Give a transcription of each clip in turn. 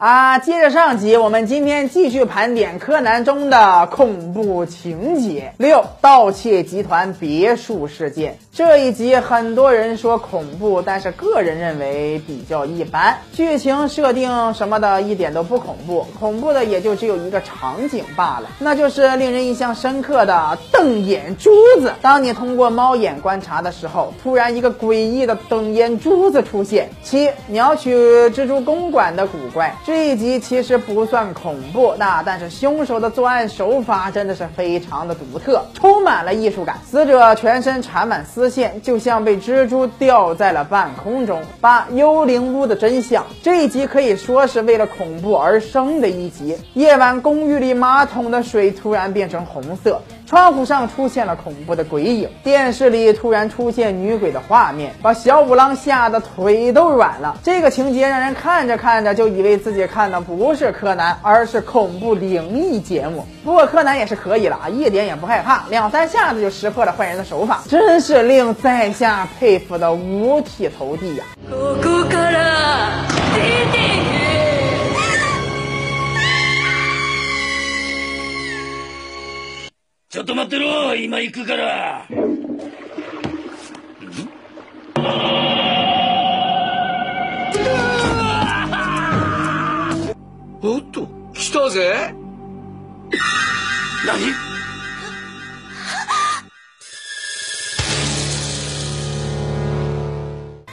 啊，接着上集，我们今天继续盘点柯南中的恐怖情节。六盗窃集团别墅事件这一集，很多人说恐怖，但是个人认为比较一般。剧情设定什么的，一点都不恐怖，恐怖的也就只有一个场景罢了，那就是令人印象深刻的瞪眼珠子。当你通过猫眼观察的时候，突然一个诡异的瞪眼珠子出现。七鸟取蜘蛛公馆的古怪。这一集其实不算恐怖，那但是凶手的作案手法真的是非常的独特，充满了艺术感。死者全身缠满丝线，就像被蜘蛛吊在了半空中。八幽灵屋的真相，这一集可以说是为了恐怖而生的一集。夜晚公寓里马桶的水突然变成红色。窗户上出现了恐怖的鬼影，电视里突然出现女鬼的画面，把小五郎吓得腿都软了。这个情节让人看着看着就以为自己看的不是柯南，而是恐怖灵异节目。不过柯南也是可以了啊，一点也不害怕，两三下子就识破了坏人的手法，真是令在下佩服的五体投地呀。哥哥ょっと待ってろ今行くから。おっと来たぜ。何？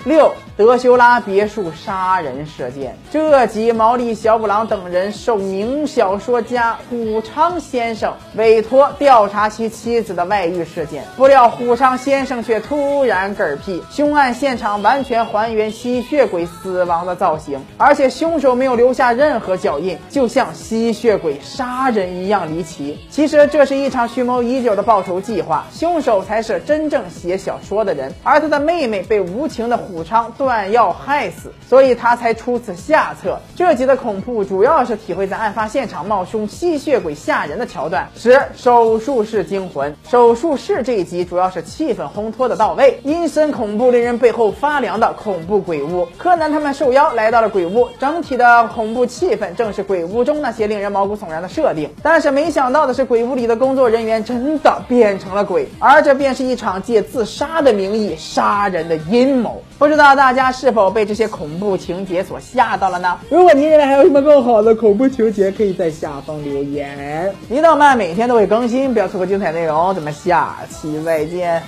六。德修拉别墅杀人事件，这集毛利小五郎等人受名小说家虎昌先生委托调查其妻子的外遇事件，不料虎昌先生却突然嗝屁，凶案现场完全还原吸血鬼死亡的造型，而且凶手没有留下任何脚印，就像吸血鬼杀人一样离奇。其实这是一场蓄谋已久的报仇计划，凶手才是真正写小说的人，而他的妹妹被无情的虎昌。断要害死，所以他才出此下策。这集的恐怖主要是体会在案发现场冒充吸血鬼吓人的桥段。十手术室惊魂，手术室这一集主要是气氛烘托的到位，阴森恐怖，令人背后发凉的恐怖鬼屋。柯南他们受邀来到了鬼屋，整体的恐怖气氛正是鬼屋中那些令人毛骨悚然的设定。但是没想到的是，鬼屋里的工作人员真的变成了鬼，而这便是一场借自杀的名义杀人的阴谋。不知道大家是否被这些恐怖情节所吓到了呢？如果您认为还有什么更好的恐怖情节，可以在下方留言。一道漫每天都会更新，不要错过精彩内容。咱们下期再见。